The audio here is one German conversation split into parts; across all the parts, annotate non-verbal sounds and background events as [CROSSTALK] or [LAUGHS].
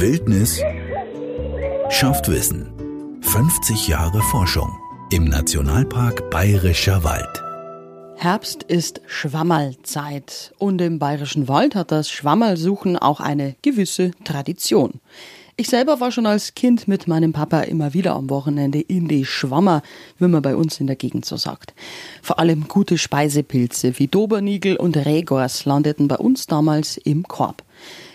Wildnis schafft Wissen. 50 Jahre Forschung im Nationalpark Bayerischer Wald. Herbst ist Schwammerlzeit und im Bayerischen Wald hat das Schwammerlsuchen auch eine gewisse Tradition. Ich selber war schon als Kind mit meinem Papa immer wieder am Wochenende in die Schwammer, wie man bei uns in der Gegend so sagt. Vor allem gute Speisepilze wie Dobernigel und Rehgors landeten bei uns damals im Korb.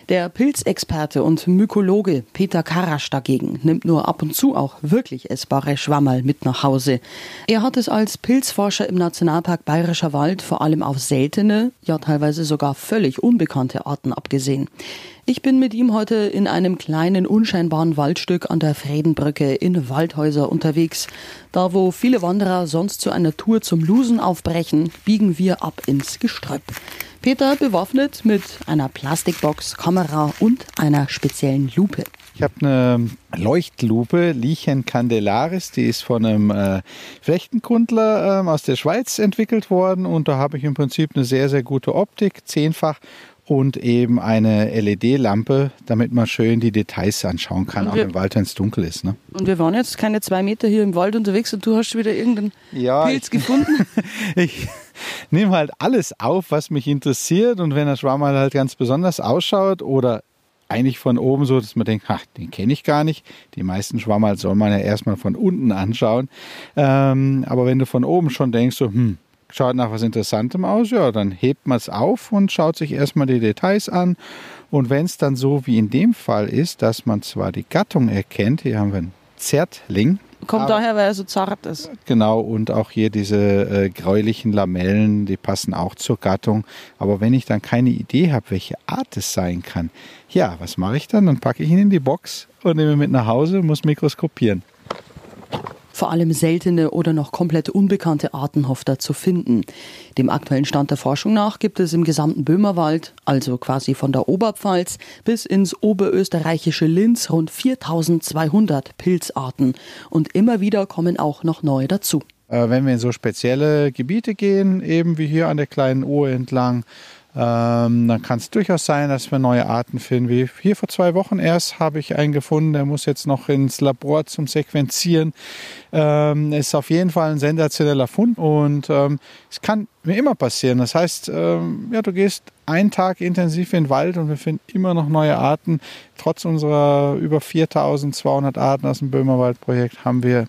Der Pilzexperte und Mykologe Peter Karasch dagegen nimmt nur ab und zu auch wirklich essbare Schwammerl mit nach Hause. Er hat es als Pilzforscher im Nationalpark Bayerischer Wald vor allem auf seltene, ja teilweise sogar völlig unbekannte Arten abgesehen. Ich bin mit ihm heute in einem kleinen, unscheinbaren Waldstück an der Friedenbrücke in Waldhäuser unterwegs. Da, wo viele Wanderer sonst zu einer Tour zum Lusen aufbrechen, biegen wir ab ins Gestrüpp. Peter bewaffnet mit einer Plastikbox, Kamera und einer speziellen Lupe. Ich habe eine Leuchtlupe, Lichen Candelaris, die ist von einem äh, Flechtengrundler äh, aus der Schweiz entwickelt worden und da habe ich im Prinzip eine sehr, sehr gute Optik, zehnfach und eben eine LED-Lampe, damit man schön die Details anschauen kann, auch im Wald, wenn es dunkel ist. Ne? Und wir waren jetzt keine zwei Meter hier im Wald unterwegs und du hast wieder irgendeinen ja, Pilz gefunden. [LAUGHS] ich nehme halt alles auf, was mich interessiert. Und wenn der Schwamm halt ganz besonders ausschaut oder eigentlich von oben so, dass man denkt, ach, den kenne ich gar nicht. Die meisten Schwammerl soll man ja erstmal von unten anschauen. Ähm, aber wenn du von oben schon denkst, so, hm, schaut nach was Interessantem aus, ja, dann hebt man es auf und schaut sich erstmal die Details an. Und wenn es dann so wie in dem Fall ist, dass man zwar die Gattung erkennt, hier haben wir einen Zertling, Kommt daher, weil er so zart ist. Genau, und auch hier diese äh, gräulichen Lamellen, die passen auch zur Gattung. Aber wenn ich dann keine Idee habe, welche Art es sein kann, ja, was mache ich dann? Dann packe ich ihn in die Box und nehme ihn mit nach Hause, muss mikroskopieren. Vor allem seltene oder noch komplett unbekannte Arten hofft er zu finden. Dem aktuellen Stand der Forschung nach gibt es im gesamten Böhmerwald, also quasi von der Oberpfalz bis ins oberösterreichische Linz, rund 4200 Pilzarten. Und immer wieder kommen auch noch neue dazu. Äh, wenn wir in so spezielle Gebiete gehen, eben wie hier an der kleinen Uhr entlang, ähm, dann kann es durchaus sein, dass wir neue Arten finden. Wie hier vor zwei Wochen erst habe ich einen gefunden, der muss jetzt noch ins Labor zum Sequenzieren. Ähm, ist auf jeden Fall ein sensationeller Fund und ähm, es kann mir immer passieren. Das heißt, ähm, ja, du gehst einen Tag intensiv in den Wald und wir finden immer noch neue Arten. Trotz unserer über 4200 Arten aus dem Böhmerwald-Projekt haben wir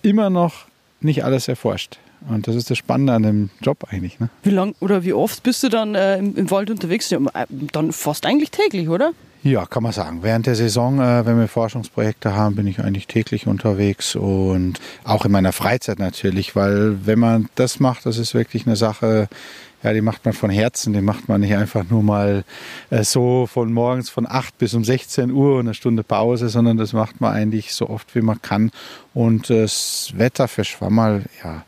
immer noch nicht alles erforscht. Und das ist das Spannende an dem Job eigentlich. Ne? Wie lang oder wie oft bist du dann äh, im, im, Wald unterwegs? Ja, äh, dann fast eigentlich täglich, oder? Ja, kann man sagen. Während der Saison, äh, wenn wir Forschungsprojekte haben, bin ich eigentlich täglich unterwegs und auch in meiner Freizeit natürlich, weil wenn man das macht, das ist wirklich eine Sache, ja, die macht man von Herzen, die macht man nicht einfach nur mal äh, so von morgens von 8 bis um 16 Uhr und eine Stunde Pause, sondern das macht man eigentlich so oft wie man kann. Und das Wetter für Schwammerl, ja,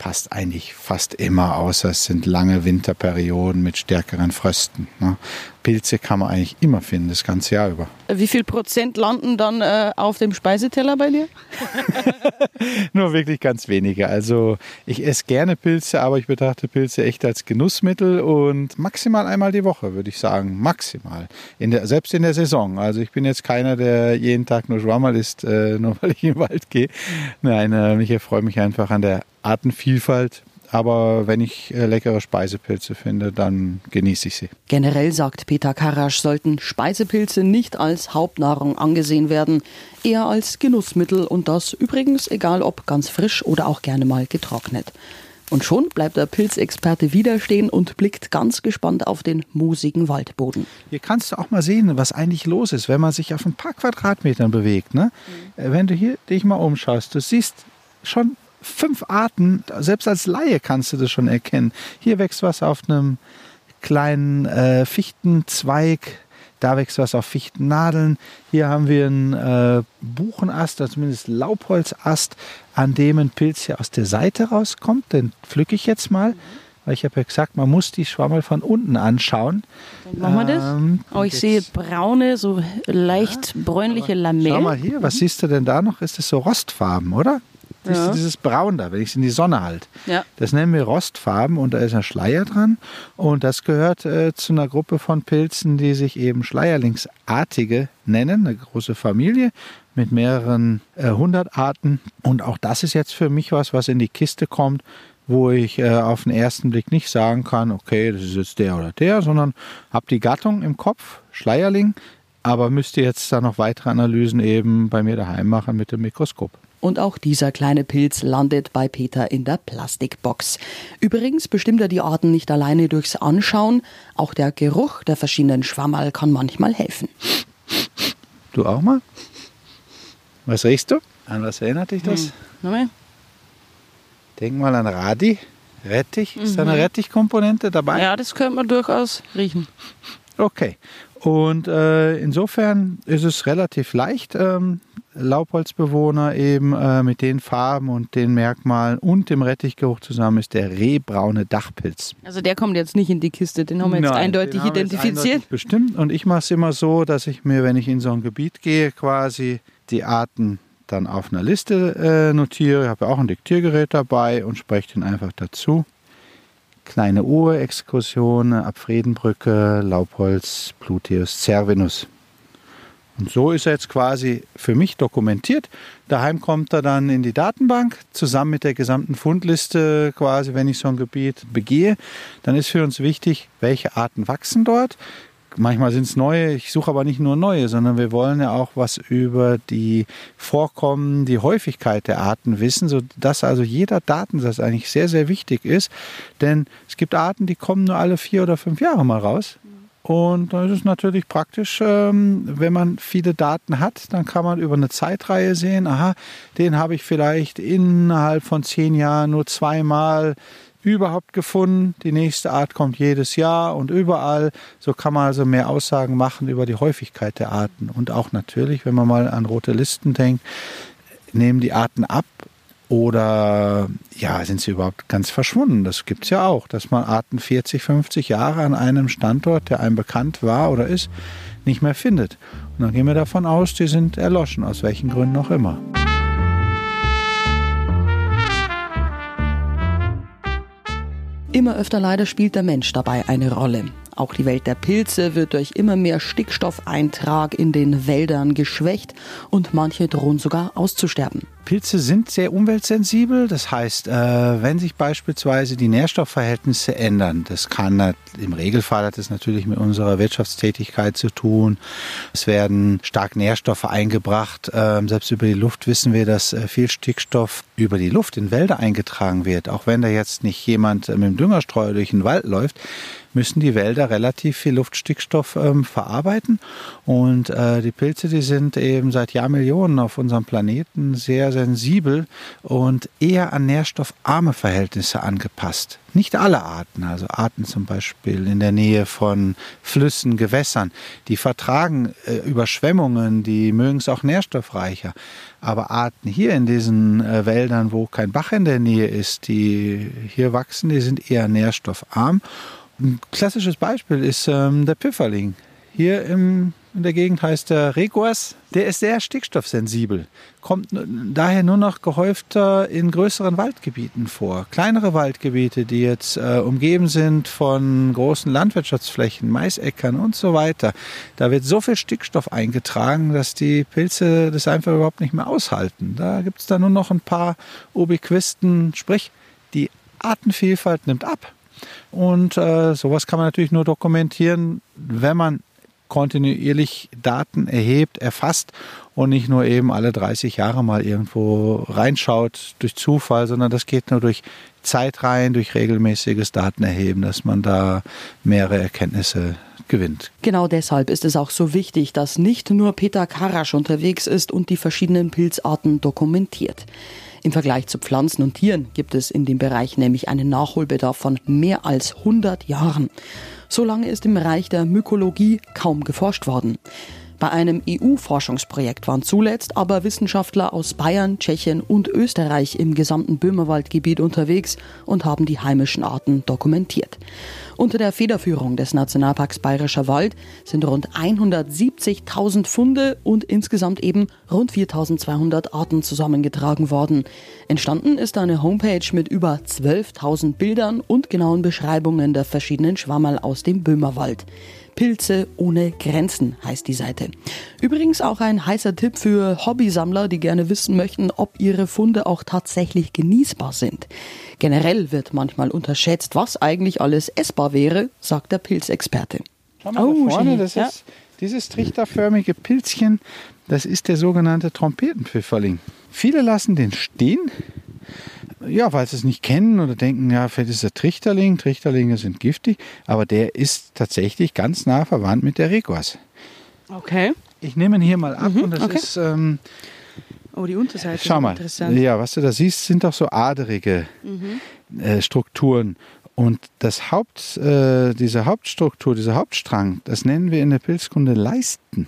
passt eigentlich fast immer, außer es sind lange Winterperioden mit stärkeren Frösten. Ne? Pilze kann man eigentlich immer finden, das ganze Jahr über. Wie viel Prozent landen dann äh, auf dem Speiseteller bei dir? [LAUGHS] Nur wirklich ganz wenige. Also ich esse gerne Pilze, aber ich betrachte Pilze echt als Genussmittel und maximal einmal die Woche, würde ich sagen. Maximal. In der, selbst in der Saison. Also ich bin jetzt keiner, der jeden Tag nur Schwammerl isst, äh, nur [LAUGHS] weil ich in den Wald gehe. Nein, äh, ich erfreue mich einfach an der Artenvielfalt. Aber wenn ich äh, leckere Speisepilze finde, dann genieße ich sie. Generell sagt Peter Karasch, sollten Speisepilze nicht als Hauptnahrung angesehen werden, eher als Genussmittel und das übrigens egal ob ganz frisch oder auch gerne mal getrocknet. Und schon bleibt der Pilzexperte wieder stehen und blickt ganz gespannt auf den moosigen Waldboden. Hier kannst du auch mal sehen, was eigentlich los ist, wenn man sich auf ein paar Quadratmetern bewegt. Ne? Mhm. Wenn du hier dich mal umschaust, du siehst schon fünf Arten, selbst als Laie kannst du das schon erkennen. Hier wächst was auf einem kleinen äh, Fichtenzweig, da wächst was auf Fichtennadeln. Hier haben wir einen äh, Buchenast, oder zumindest Laubholzast, an dem ein Pilz hier aus der Seite rauskommt. Den pflücke ich jetzt mal. Weil ich habe ja gesagt, man muss die Schwammel von unten anschauen. Dann machen wir das. Ähm, oh, ich sehe braune, so leicht bräunliche Lamellen. Schau mal hier, was siehst du denn da noch? Ist das so Rostfarben, oder? Das Ja. ist dieses Braun da, wenn ich es in die Sonne halte. Ja. Das nennen wir Rostfarben und da ist ein Schleier dran. Und das gehört äh, zu einer Gruppe von Pilzen, die sich eben Schleierlingsartige nennen, eine große Familie mit mehreren äh, hundert Arten. Und auch das ist jetzt für mich was, was in die Kiste kommt, wo ich äh, auf den ersten Blick nicht sagen kann, okay, das ist jetzt der oder der, sondern habe die Gattung im Kopf, Schleierling, aber müsste jetzt da noch weitere Analysen eben bei mir daheim machen mit dem Mikroskop. Und auch dieser kleine Pilz landet bei Peter in der Plastikbox. Übrigens bestimmt er die Arten nicht alleine durchs Anschauen. Auch der Geruch der verschiedenen Schwammerl kann manchmal helfen. Du auch mal? Was riechst du? An was erinnert dich das? Nochmal? Denk mal an Radi. Rettich. Ist da eine Rettichkomponente dabei? Ja, das könnte man durchaus riechen. Okay. Und äh, insofern ist es relativ leicht, ähm, Laubholzbewohner eben äh, mit den Farben und den Merkmalen und dem Rettichgeruch zusammen ist der rehbraune Dachpilz. Also der kommt jetzt nicht in die Kiste, den haben wir jetzt Nein, eindeutig wir jetzt identifiziert. eindeutig Bestimmt. Und ich mache es immer so, dass ich mir, wenn ich in so ein Gebiet gehe, quasi die Arten dann auf einer Liste äh, notiere. Ich habe ja auch ein Diktiergerät dabei und spreche den einfach dazu. Kleine Uhr, Exkursion, Abfredenbrücke, Laubholz, Pluteus, Cervinus. Und so ist er jetzt quasi für mich dokumentiert. Daheim kommt er dann in die Datenbank zusammen mit der gesamten Fundliste quasi, wenn ich so ein Gebiet begehe. Dann ist für uns wichtig, welche Arten wachsen dort. Manchmal sind es neue, ich suche aber nicht nur neue, sondern wir wollen ja auch was über die Vorkommen, die Häufigkeit der Arten wissen, sodass also jeder Datensatz eigentlich sehr, sehr wichtig ist. Denn es gibt Arten, die kommen nur alle vier oder fünf Jahre mal raus. Und dann ist es natürlich praktisch, ähm, wenn man viele Daten hat, dann kann man über eine Zeitreihe sehen, aha, den habe ich vielleicht innerhalb von zehn Jahren nur zweimal überhaupt gefunden. Die nächste Art kommt jedes Jahr und überall. So kann man also mehr Aussagen machen über die Häufigkeit der Arten. Und auch natürlich, wenn man mal an rote Listen denkt, nehmen die Arten ab oder ja, sind sie überhaupt ganz verschwunden? Das gibt es ja auch, dass man Arten 40, 50 Jahre an einem Standort, der einem bekannt war oder ist, nicht mehr findet. Und dann gehen wir davon aus, die sind erloschen, aus welchen Gründen auch immer. Immer öfter leider spielt der Mensch dabei eine Rolle. Auch die Welt der Pilze wird durch immer mehr Stickstoffeintrag in den Wäldern geschwächt und manche drohen sogar auszusterben. Pilze sind sehr umweltsensibel. Das heißt, äh, wenn sich beispielsweise die Nährstoffverhältnisse ändern, das kann im Regelfall hat es natürlich mit unserer Wirtschaftstätigkeit zu tun. Es werden stark Nährstoffe eingebracht. Ähm, selbst über die Luft wissen wir, dass äh, viel Stickstoff über die Luft in Wälder eingetragen wird. Auch wenn da jetzt nicht jemand äh, mit dem Düngerstreuer durch den Wald läuft, müssen die Wälder relativ viel Luftstickstoff ähm, verarbeiten. Und äh, die Pilze, die sind eben seit Jahrmillionen auf unserem Planeten sehr sensibel und eher an nährstoffarme Verhältnisse angepasst. Nicht alle Arten, also Arten zum Beispiel in der Nähe von Flüssen, Gewässern, die vertragen äh, Überschwemmungen, die mögen es auch nährstoffreicher. Aber Arten hier in diesen äh, Wäldern, wo kein Bach in der Nähe ist, die hier wachsen, die sind eher nährstoffarm. Ein klassisches Beispiel ist ähm, der Pfifferling. Hier im, in der Gegend heißt der Reguas. Der ist sehr stickstoffsensibel, kommt daher nur noch gehäufter in größeren Waldgebieten vor. Kleinere Waldgebiete, die jetzt äh, umgeben sind von großen Landwirtschaftsflächen, Maisäckern und so weiter. Da wird so viel Stickstoff eingetragen, dass die Pilze das einfach überhaupt nicht mehr aushalten. Da gibt es dann nur noch ein paar Ubiquisten, sprich die Artenvielfalt nimmt ab. Und äh, sowas kann man natürlich nur dokumentieren, wenn man kontinuierlich Daten erhebt, erfasst und nicht nur eben alle 30 Jahre mal irgendwo reinschaut durch Zufall, sondern das geht nur durch Zeitreihen, durch regelmäßiges Datenerheben, dass man da mehrere Erkenntnisse gewinnt. Genau deshalb ist es auch so wichtig, dass nicht nur Peter Karasch unterwegs ist und die verschiedenen Pilzarten dokumentiert. Im Vergleich zu Pflanzen und Tieren gibt es in dem Bereich nämlich einen Nachholbedarf von mehr als 100 Jahren. So lange ist im Bereich der Mykologie kaum geforscht worden. Bei einem EU-Forschungsprojekt waren zuletzt aber Wissenschaftler aus Bayern, Tschechien und Österreich im gesamten Böhmerwaldgebiet unterwegs und haben die heimischen Arten dokumentiert. Unter der Federführung des Nationalparks Bayerischer Wald sind rund 170.000 Funde und insgesamt eben rund 4.200 Arten zusammengetragen worden. Entstanden ist eine Homepage mit über 12.000 Bildern und genauen Beschreibungen der verschiedenen Schwammerl aus dem Böhmerwald. Pilze ohne Grenzen heißt die Seite. Übrigens auch ein heißer Tipp für Hobbysammler, die gerne wissen möchten, ob ihre Funde auch tatsächlich genießbar sind. Generell wird manchmal unterschätzt, was eigentlich alles essbar wäre, sagt der Pilzexperte. Schau mal oh, da vorne, das ja. ist dieses trichterförmige Pilzchen, das ist der sogenannte Trompetenpfifferling. Viele lassen den stehen, ja, weil sie es nicht kennen oder denken, ja, vielleicht ist es Trichterling. Trichterlinge sind giftig, aber der ist tatsächlich ganz nah verwandt mit der Requas. Okay. Ich nehme ihn hier mal ab mhm, und das okay. ist. Ähm, oh, die Unterseite. Schau mal. Ja, was du da siehst, sind doch so aderige mhm. äh, Strukturen. Und das Haupt, äh, diese Hauptstruktur, dieser Hauptstrang, das nennen wir in der Pilzkunde Leisten.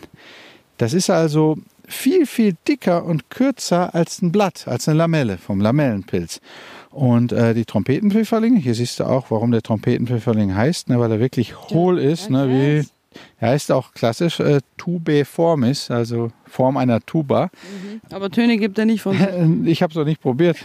Das ist also viel, viel dicker und kürzer als ein Blatt, als eine Lamelle vom Lamellenpilz. Und äh, die Trompetenpfifferlinge, hier siehst du auch, warum der Trompetenpfifferling heißt, ne, weil er wirklich hohl ist, ne, wie er heißt auch klassisch äh, tubeformis, also Form einer Tuba. Mhm. Aber Töne gibt er nicht von sich. [LAUGHS] Ich habe es noch nicht probiert.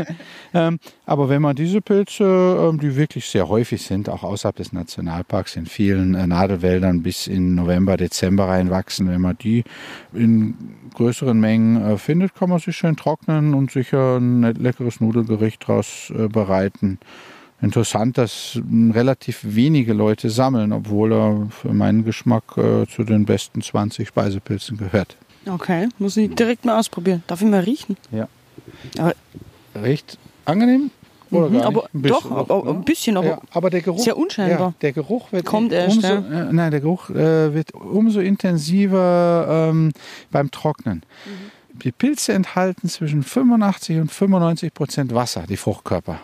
[LAUGHS] ähm, aber wenn man diese Pilze, ähm, die wirklich sehr häufig sind, auch außerhalb des Nationalparks, in vielen äh, Nadelwäldern bis in November, Dezember reinwachsen, wenn man die in größeren Mengen äh, findet, kann man sie schön trocknen und sicher ein leckeres Nudelgericht daraus äh, bereiten interessant, dass relativ wenige Leute sammeln, obwohl er für meinen Geschmack äh, zu den besten 20 Speisepilzen gehört. Okay, muss ich direkt mal ausprobieren. Darf ich mal riechen? Ja. Aber Riecht angenehm? Oder mhm, aber ein doch, aber, ne? ein bisschen, aber, ja, aber der Geruch, sehr unscheinbar. Ja, der Geruch wird kommt erst. Umso, äh, nein, der Geruch äh, wird umso intensiver ähm, beim Trocknen. Mhm. Die Pilze enthalten zwischen 85 und 95 Prozent Wasser, die Fruchtkörper.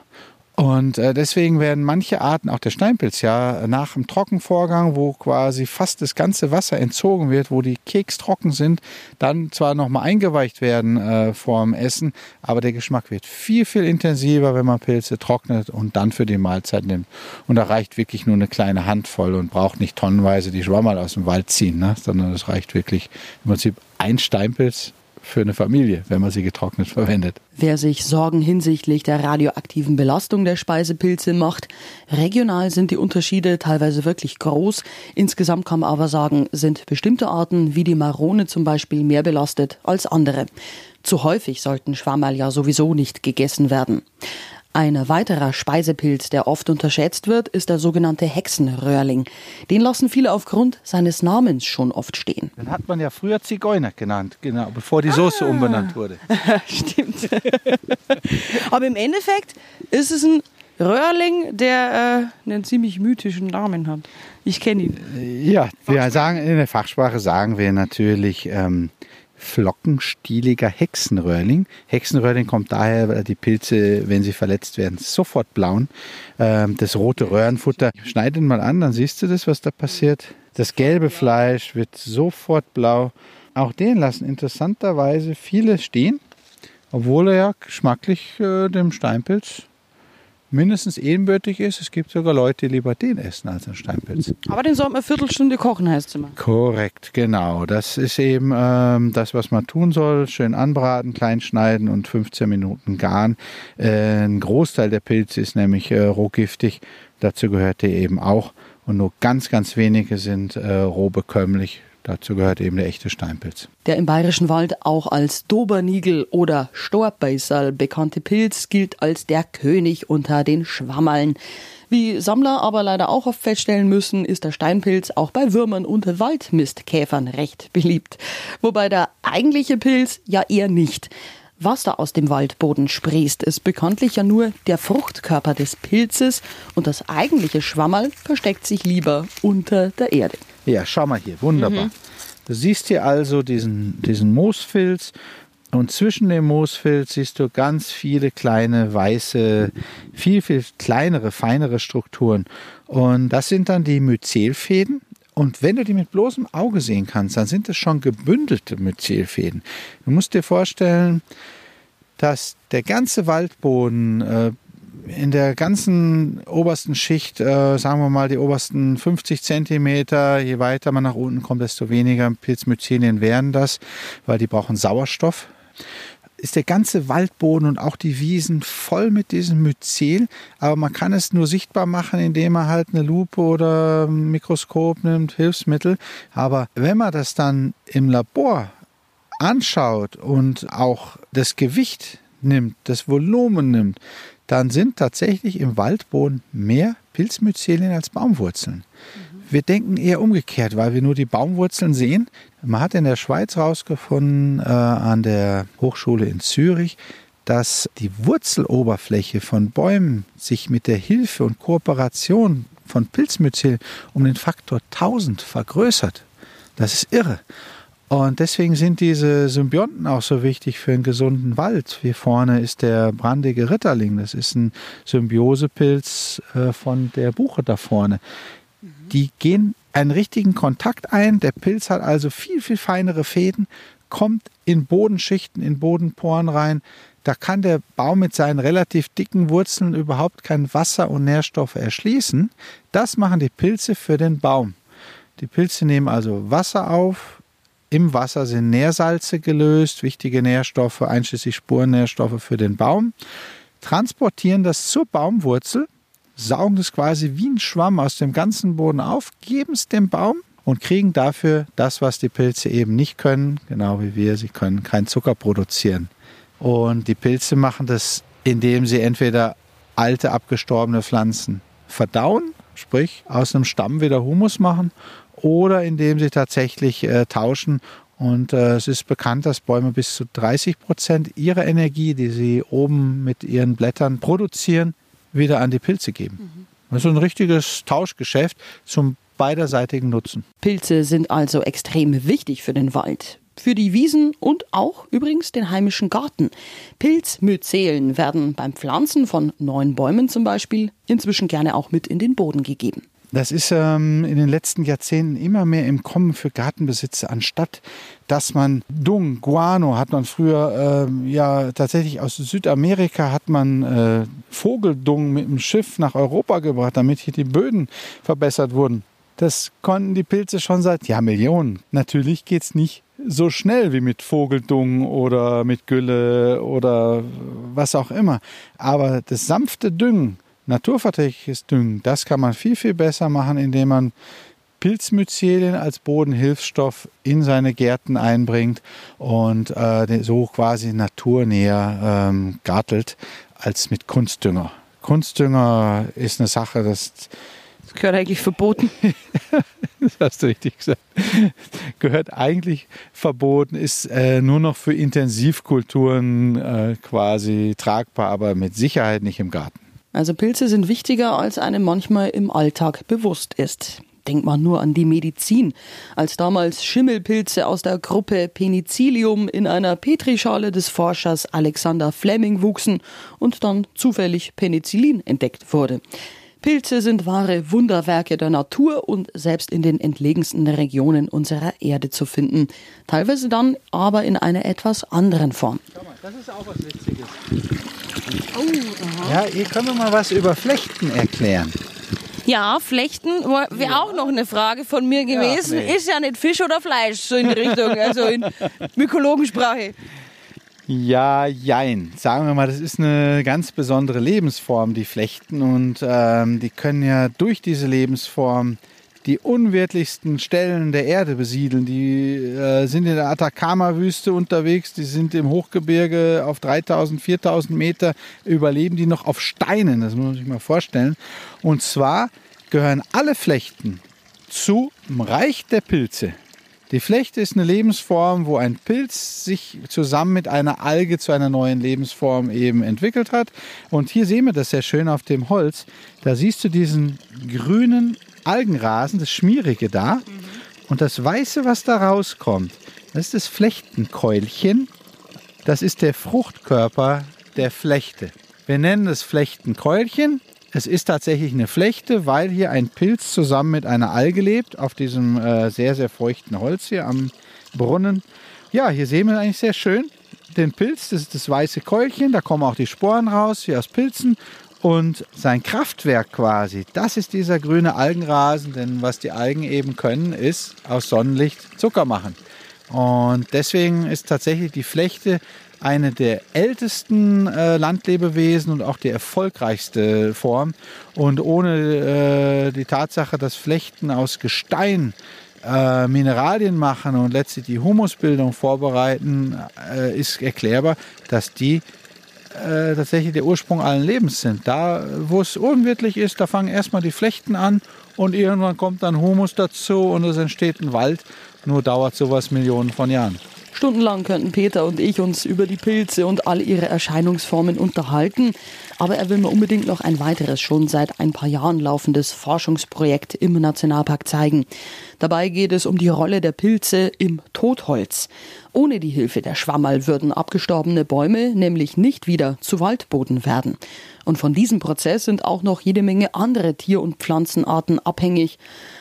Und äh, deswegen werden manche Arten, auch der Steinpilz, ja, nach dem Trockenvorgang, wo quasi fast das ganze Wasser entzogen wird, wo die Keks trocken sind, dann zwar nochmal eingeweicht werden äh, vorm Essen, aber der Geschmack wird viel, viel intensiver, wenn man Pilze trocknet und dann für die Mahlzeit nimmt. Und da reicht wirklich nur eine kleine Handvoll und braucht nicht tonnenweise die Schwammerl aus dem Wald ziehen, ne? sondern es reicht wirklich im Prinzip ein Steinpilz für eine Familie, wenn man sie getrocknet [LAUGHS] verwendet. Wer sich Sorgen hinsichtlich der radioaktiven Belastung der Speisepilze macht, regional sind die Unterschiede teilweise wirklich groß. Insgesamt kann man aber sagen, sind bestimmte Arten wie die Marone zum Beispiel mehr belastet als andere. Zu häufig sollten Schwammerl ja sowieso nicht gegessen werden. Ein weiterer Speisepilz, der oft unterschätzt wird, ist der sogenannte Hexenröhrling. Den lassen viele aufgrund seines Namens schon oft stehen. Den hat man ja früher Zigeuner genannt, genau, bevor die Soße ah. umbenannt wurde. [LAUGHS] Stimmt. [LAUGHS] Aber im Endeffekt ist es ein Röhrling, der äh, einen ziemlich mythischen Namen hat. Ich kenne ihn. Ja, wir sagen in der Fachsprache sagen wir natürlich ähm, flockenstieliger Hexenröhrling. Hexenröhrling kommt daher, weil die Pilze, wenn sie verletzt werden, sofort blauen. Ähm, das rote Röhrenfutter, schneid ihn mal an, dann siehst du das, was da passiert. Das gelbe Fleisch wird sofort blau. Auch den lassen interessanterweise viele stehen, obwohl er ja geschmacklich äh, dem Steinpilz mindestens ebenbürtig ist. Es gibt sogar Leute, die lieber den essen als einen Steinpilz. Aber den soll man eine Viertelstunde kochen, heißt es immer. Korrekt, genau. Das ist eben ähm, das, was man tun soll. Schön anbraten, klein schneiden und 15 Minuten garen. Äh, ein Großteil der Pilze ist nämlich äh, rohgiftig. Dazu gehört der eben auch. Und nur ganz, ganz wenige sind äh, roh bekömmlich. Dazu gehört eben der echte Steinpilz. Der im Bayerischen Wald auch als Dobernigel oder Storbeißerl bekannte Pilz gilt als der König unter den Schwammerln. Wie Sammler aber leider auch oft feststellen müssen, ist der Steinpilz auch bei Würmern und Waldmistkäfern recht beliebt. Wobei der eigentliche Pilz ja eher nicht. Was da aus dem Waldboden sprießt, ist bekanntlich ja nur der Fruchtkörper des Pilzes und das eigentliche Schwammerl versteckt sich lieber unter der Erde. Ja, schau mal hier, wunderbar. Mhm. Du siehst hier also diesen, diesen Moosfilz und zwischen dem Moosfilz siehst du ganz viele kleine, weiße, viel, viel kleinere, feinere Strukturen. Und das sind dann die Myzelfäden. Und wenn du die mit bloßem Auge sehen kannst, dann sind es schon gebündelte Myzelfäden. Du musst dir vorstellen, dass der ganze Waldboden äh, in der ganzen obersten Schicht, äh, sagen wir mal die obersten 50 Zentimeter, je weiter man nach unten kommt, desto weniger Pilzmyzelien werden das, weil die brauchen Sauerstoff ist der ganze Waldboden und auch die Wiesen voll mit diesem Myzel. Aber man kann es nur sichtbar machen, indem man halt eine Lupe oder ein Mikroskop nimmt, Hilfsmittel. Aber wenn man das dann im Labor anschaut und auch das Gewicht nimmt, das Volumen nimmt, dann sind tatsächlich im Waldboden mehr Pilzmyzelien als Baumwurzeln. Wir denken eher umgekehrt, weil wir nur die Baumwurzeln sehen. Man hat in der Schweiz herausgefunden, äh, an der Hochschule in Zürich, dass die Wurzeloberfläche von Bäumen sich mit der Hilfe und Kooperation von Pilzmyzel um den Faktor 1000 vergrößert. Das ist irre. Und deswegen sind diese Symbionten auch so wichtig für einen gesunden Wald. Hier vorne ist der brandige Ritterling. Das ist ein Symbiosepilz äh, von der Buche da vorne. Die gehen einen richtigen Kontakt ein. Der Pilz hat also viel, viel feinere Fäden, kommt in Bodenschichten, in Bodenporen rein. Da kann der Baum mit seinen relativ dicken Wurzeln überhaupt kein Wasser und Nährstoffe erschließen. Das machen die Pilze für den Baum. Die Pilze nehmen also Wasser auf. Im Wasser sind Nährsalze gelöst, wichtige Nährstoffe, einschließlich Spurnährstoffe für den Baum, transportieren das zur Baumwurzel saugen das quasi wie ein Schwamm aus dem ganzen Boden auf, geben es dem Baum und kriegen dafür das, was die Pilze eben nicht können, genau wie wir. Sie können keinen Zucker produzieren. Und die Pilze machen das, indem sie entweder alte, abgestorbene Pflanzen verdauen, sprich aus einem Stamm wieder Humus machen, oder indem sie tatsächlich äh, tauschen. Und äh, es ist bekannt, dass Bäume bis zu 30 Prozent ihrer Energie, die sie oben mit ihren Blättern produzieren, wieder an die Pilze geben. Mhm. Das ist ein richtiges Tauschgeschäft zum beiderseitigen Nutzen. Pilze sind also extrem wichtig für den Wald. Für die Wiesen und auch übrigens den heimischen Garten. Pilzmyzelen werden beim Pflanzen von neuen Bäumen zum Beispiel inzwischen gerne auch mit in den Boden gegeben. Das ist ähm, in den letzten Jahrzehnten immer mehr im Kommen für Gartenbesitzer, anstatt dass man Dung, Guano hat man früher äh, ja tatsächlich aus Südamerika hat man äh, Vogeldung mit dem Schiff nach Europa gebracht, damit hier die Böden verbessert wurden. Das konnten die Pilze schon seit ja, Millionen. Natürlich geht es nicht so schnell wie mit Vogeldung oder mit Gülle oder was auch immer. Aber das sanfte Düngen, naturverträgliches Düngen, das kann man viel, viel besser machen, indem man Pilzmyzelien als Bodenhilfsstoff in seine Gärten einbringt und äh, so quasi naturnäher ähm, gartelt als mit Kunstdünger. Kunstdünger ist eine Sache, das das gehört eigentlich verboten. [LAUGHS] das hast du richtig gesagt. Gehört eigentlich verboten, ist äh, nur noch für Intensivkulturen äh, quasi tragbar, aber mit Sicherheit nicht im Garten. Also Pilze sind wichtiger, als einem manchmal im Alltag bewusst ist. Denkt man nur an die Medizin. Als damals Schimmelpilze aus der Gruppe Penicillium in einer Petrischale des Forschers Alexander Fleming wuchsen und dann zufällig Penicillin entdeckt wurde. Pilze sind wahre Wunderwerke der Natur und selbst in den entlegensten Regionen unserer Erde zu finden. Teilweise dann aber in einer etwas anderen Form. Das ist auch was Witziges. Oh, ja, hier können wir mal was über Flechten erklären. Ja, Flechten wäre ja. auch noch eine Frage von mir gewesen. Ja, nee. Ist ja nicht Fisch oder Fleisch, so in die Richtung, also in Mykologensprache. Ja, jein. Sagen wir mal, das ist eine ganz besondere Lebensform, die Flechten. Und ähm, die können ja durch diese Lebensform die unwirtlichsten Stellen der Erde besiedeln. Die äh, sind in der Atacama-Wüste unterwegs, die sind im Hochgebirge auf 3000, 4000 Meter, überleben die noch auf Steinen, das muss man sich mal vorstellen. Und zwar gehören alle Flechten zum Reich der Pilze. Die Flechte ist eine Lebensform, wo ein Pilz sich zusammen mit einer Alge zu einer neuen Lebensform eben entwickelt hat. Und hier sehen wir das sehr schön auf dem Holz. Da siehst du diesen grünen Algenrasen, das Schmierige da. Und das Weiße, was da rauskommt, das ist das Flechtenkeulchen. Das ist der Fruchtkörper der Flechte. Wir nennen es Flechtenkeulchen. Es ist tatsächlich eine Flechte, weil hier ein Pilz zusammen mit einer Alge lebt, auf diesem äh, sehr, sehr feuchten Holz hier am Brunnen. Ja, hier sehen wir eigentlich sehr schön den Pilz, das ist das weiße Keulchen, da kommen auch die Sporen raus, wie aus Pilzen. Und sein Kraftwerk quasi, das ist dieser grüne Algenrasen, denn was die Algen eben können, ist aus Sonnenlicht Zucker machen. Und deswegen ist tatsächlich die Flechte eine der ältesten äh, Landlebewesen und auch die erfolgreichste Form. Und ohne äh, die Tatsache, dass Flechten aus Gestein äh, Mineralien machen und letztlich die Humusbildung vorbereiten, äh, ist erklärbar, dass die äh, tatsächlich der Ursprung allen Lebens sind. Da, wo es unwirtlich ist, da fangen erstmal die Flechten an und irgendwann kommt dann Humus dazu und es entsteht ein Wald. Nur dauert sowas Millionen von Jahren. Stundenlang könnten Peter und ich uns über die Pilze und all ihre Erscheinungsformen unterhalten. Aber er will mir unbedingt noch ein weiteres, schon seit ein paar Jahren laufendes Forschungsprojekt im Nationalpark zeigen. Dabei geht es um die Rolle der Pilze im Totholz. Ohne die Hilfe der Schwammerl würden abgestorbene Bäume nämlich nicht wieder zu Waldboden werden. Und von diesem Prozess sind auch noch jede Menge andere Tier- und Pflanzenarten abhängig.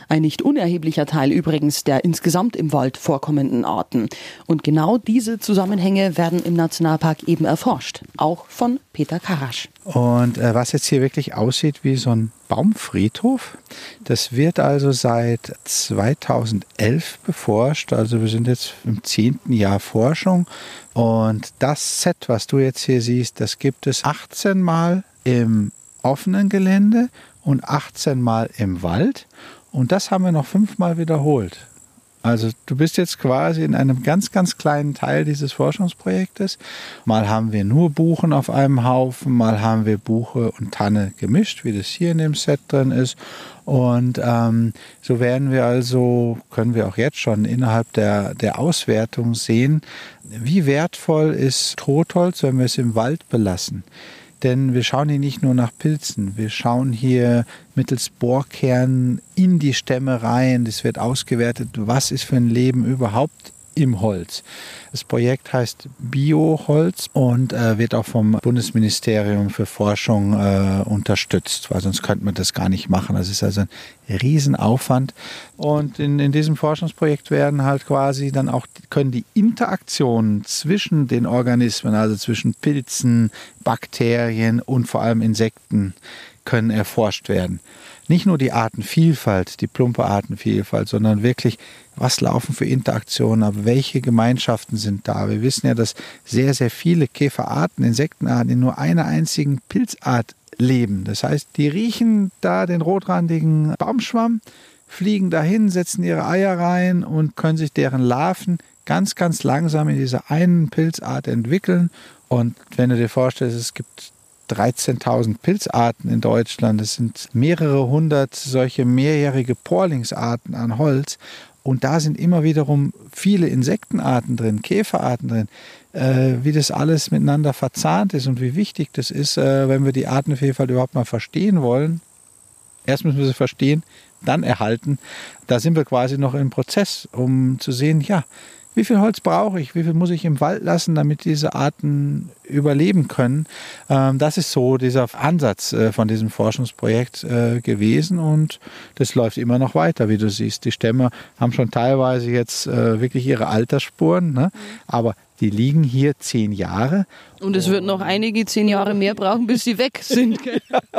Ein nicht unerheblicher Teil übrigens der insgesamt im Wald vorkommenden Arten. Und genau diese Zusammenhänge werden im Nationalpark eben erforscht. Auch von Peter Karasch. Und äh, was jetzt hier wirklich aussieht wie so ein Baumfriedhof, das wird also seit 2011 beforscht. Also wir sind jetzt im zehnten Jahr Forschung. Und das Set, was du jetzt hier siehst, das gibt es 18 Mal im offenen Gelände und 18 Mal im Wald. Und das haben wir noch fünfmal wiederholt. Also du bist jetzt quasi in einem ganz, ganz kleinen Teil dieses Forschungsprojektes. Mal haben wir nur Buchen auf einem Haufen, mal haben wir Buche und Tanne gemischt, wie das hier in dem Set drin ist. Und ähm, so werden wir also, können wir auch jetzt schon innerhalb der, der Auswertung sehen, wie wertvoll ist Totholz, wenn wir es im Wald belassen. Denn wir schauen hier nicht nur nach Pilzen, wir schauen hier mittels Bohrkernen in die Stämme rein. Es wird ausgewertet, was ist für ein Leben überhaupt im Holz. Das Projekt heißt Bioholz und äh, wird auch vom Bundesministerium für Forschung äh, unterstützt, weil sonst könnte man das gar nicht machen. Das ist also ein Riesenaufwand. Und in, in diesem Forschungsprojekt werden halt quasi dann auch, können die Interaktionen zwischen den Organismen, also zwischen Pilzen, Bakterien und vor allem Insekten, können erforscht werden. Nicht nur die Artenvielfalt, die plumpe Artenvielfalt, sondern wirklich, was laufen für Interaktionen ab, welche Gemeinschaften sind da. Wir wissen ja, dass sehr, sehr viele Käferarten, Insektenarten in nur einer einzigen Pilzart leben. Das heißt, die riechen da den rotrandigen Baumschwamm, fliegen dahin, setzen ihre Eier rein und können sich deren Larven ganz, ganz langsam in dieser einen Pilzart entwickeln. Und wenn du dir vorstellst, es gibt 13.000 Pilzarten in Deutschland. Es sind mehrere hundert solche mehrjährige Porlingsarten an Holz. Und da sind immer wiederum viele Insektenarten drin, Käferarten drin, äh, wie das alles miteinander verzahnt ist und wie wichtig das ist, äh, wenn wir die Artenvielfalt überhaupt mal verstehen wollen. Erst müssen wir sie verstehen, dann erhalten. Da sind wir quasi noch im Prozess, um zu sehen, ja, wie viel Holz brauche ich, wie viel muss ich im Wald lassen, damit diese Arten überleben können. Ähm, das ist so dieser Ansatz äh, von diesem Forschungsprojekt äh, gewesen und das läuft immer noch weiter, wie du siehst. Die Stämme haben schon teilweise jetzt äh, wirklich ihre Altersspuren, ne? aber die liegen hier zehn Jahre. Und es wird noch einige zehn Jahre mehr brauchen, bis sie weg sind.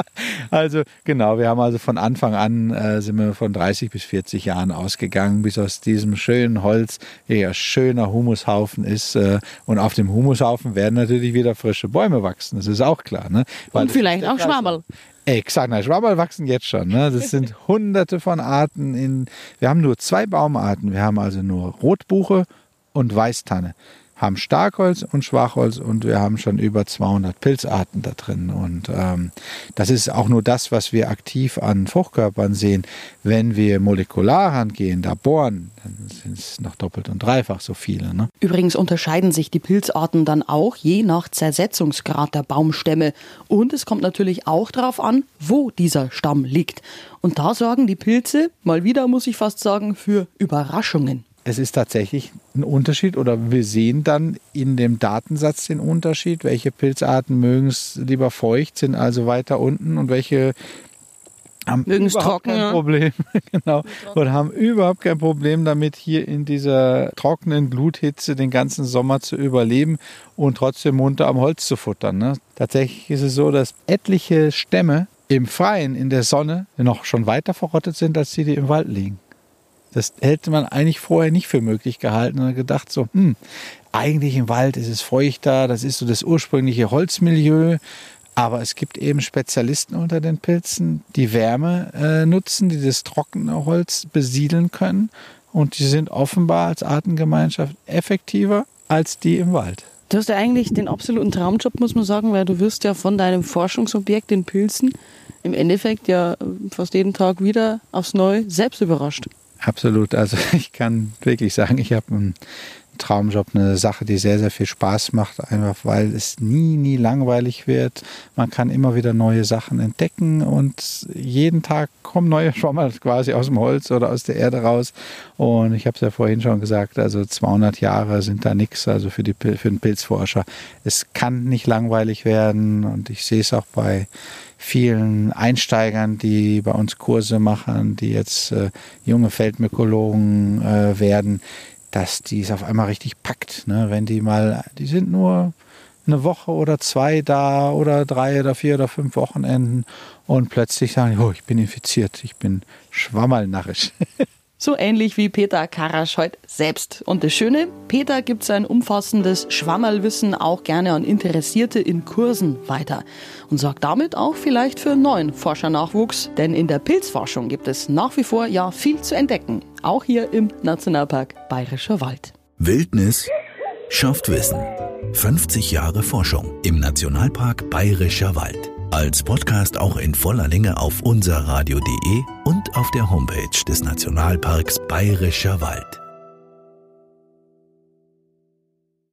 [LAUGHS] also genau, wir haben also von Anfang an äh, sind wir von 30 bis 40 Jahren ausgegangen, bis aus diesem schönen Holz eher schöner Humushaufen ist. Äh, und auf dem Humushaufen werden natürlich wieder frische Bäume wachsen. Das ist auch klar. Ne? Weil und vielleicht auch Schwammerl. Exakt, na, Schwammerl wachsen jetzt schon. Ne? Das sind [LAUGHS] hunderte von Arten. In, wir haben nur zwei Baumarten. Wir haben also nur Rotbuche und Weißtanne haben Starkholz und Schwachholz und wir haben schon über 200 Pilzarten da drin. Und ähm, das ist auch nur das, was wir aktiv an Fruchtkörpern sehen. Wenn wir molekular rangehen, da bohren, dann sind es noch doppelt und dreifach so viele. Ne? Übrigens unterscheiden sich die Pilzarten dann auch je nach Zersetzungsgrad der Baumstämme. Und es kommt natürlich auch darauf an, wo dieser Stamm liegt. Und da sorgen die Pilze, mal wieder muss ich fast sagen, für Überraschungen. Es ist tatsächlich ein Unterschied oder wir sehen dann in dem Datensatz den Unterschied, welche Pilzarten mögen es lieber feucht, sind also weiter unten und welche haben Mögen es überhaupt trocken, kein ja. Problem, [LAUGHS] genau, und haben überhaupt kein Problem damit, hier in dieser trockenen Gluthitze den ganzen Sommer zu überleben und trotzdem munter am Holz zu futtern. Ne? Tatsächlich ist es so, dass etliche Stämme im Freien, in der Sonne, noch schon weiter verrottet sind, als die, die im Wald liegen. Das hätte man eigentlich vorher nicht für möglich gehalten und gedacht so, hm, eigentlich im Wald ist es feuchter, das ist so das ursprüngliche Holzmilieu. Aber es gibt eben Spezialisten unter den Pilzen, die Wärme äh, nutzen, die das trockene Holz besiedeln können. Und die sind offenbar als Artengemeinschaft effektiver als die im Wald. Du hast ja eigentlich den absoluten Traumjob, muss man sagen, weil du wirst ja von deinem Forschungsobjekt, den Pilzen, im Endeffekt ja fast jeden Tag wieder aufs Neue selbst überrascht. Absolut. Also [LAUGHS] ich kann wirklich sagen, ich habe einen Traumjob, eine Sache, die sehr, sehr viel Spaß macht, einfach weil es nie, nie langweilig wird. Man kann immer wieder neue Sachen entdecken und jeden Tag kommen neue [LAUGHS] Schwammerl quasi aus dem Holz oder aus der Erde raus. Und ich habe es ja vorhin schon gesagt, also 200 Jahre sind da nichts, also für, die, für den Pilzforscher. Es kann nicht langweilig werden und ich sehe es auch bei vielen Einsteigern, die bei uns Kurse machen, die jetzt äh, junge Feldmykologen äh, werden, dass die es auf einmal richtig packt. Ne? Wenn die mal, die sind nur eine Woche oder zwei da oder drei oder vier oder fünf Wochenenden und plötzlich sagen, oh, ich bin infiziert, ich bin schwammerlnarrisch. [LAUGHS] So ähnlich wie Peter Karasch heute selbst. Und das Schöne, Peter gibt sein umfassendes Schwammerlwissen auch gerne an Interessierte in Kursen weiter und sorgt damit auch vielleicht für neuen Forschernachwuchs, denn in der Pilzforschung gibt es nach wie vor ja viel zu entdecken, auch hier im Nationalpark Bayerischer Wald. Wildnis schafft Wissen. 50 Jahre Forschung im Nationalpark Bayerischer Wald. Als Podcast auch in voller Länge auf unserradio.de und auf der Homepage des Nationalparks Bayerischer Wald.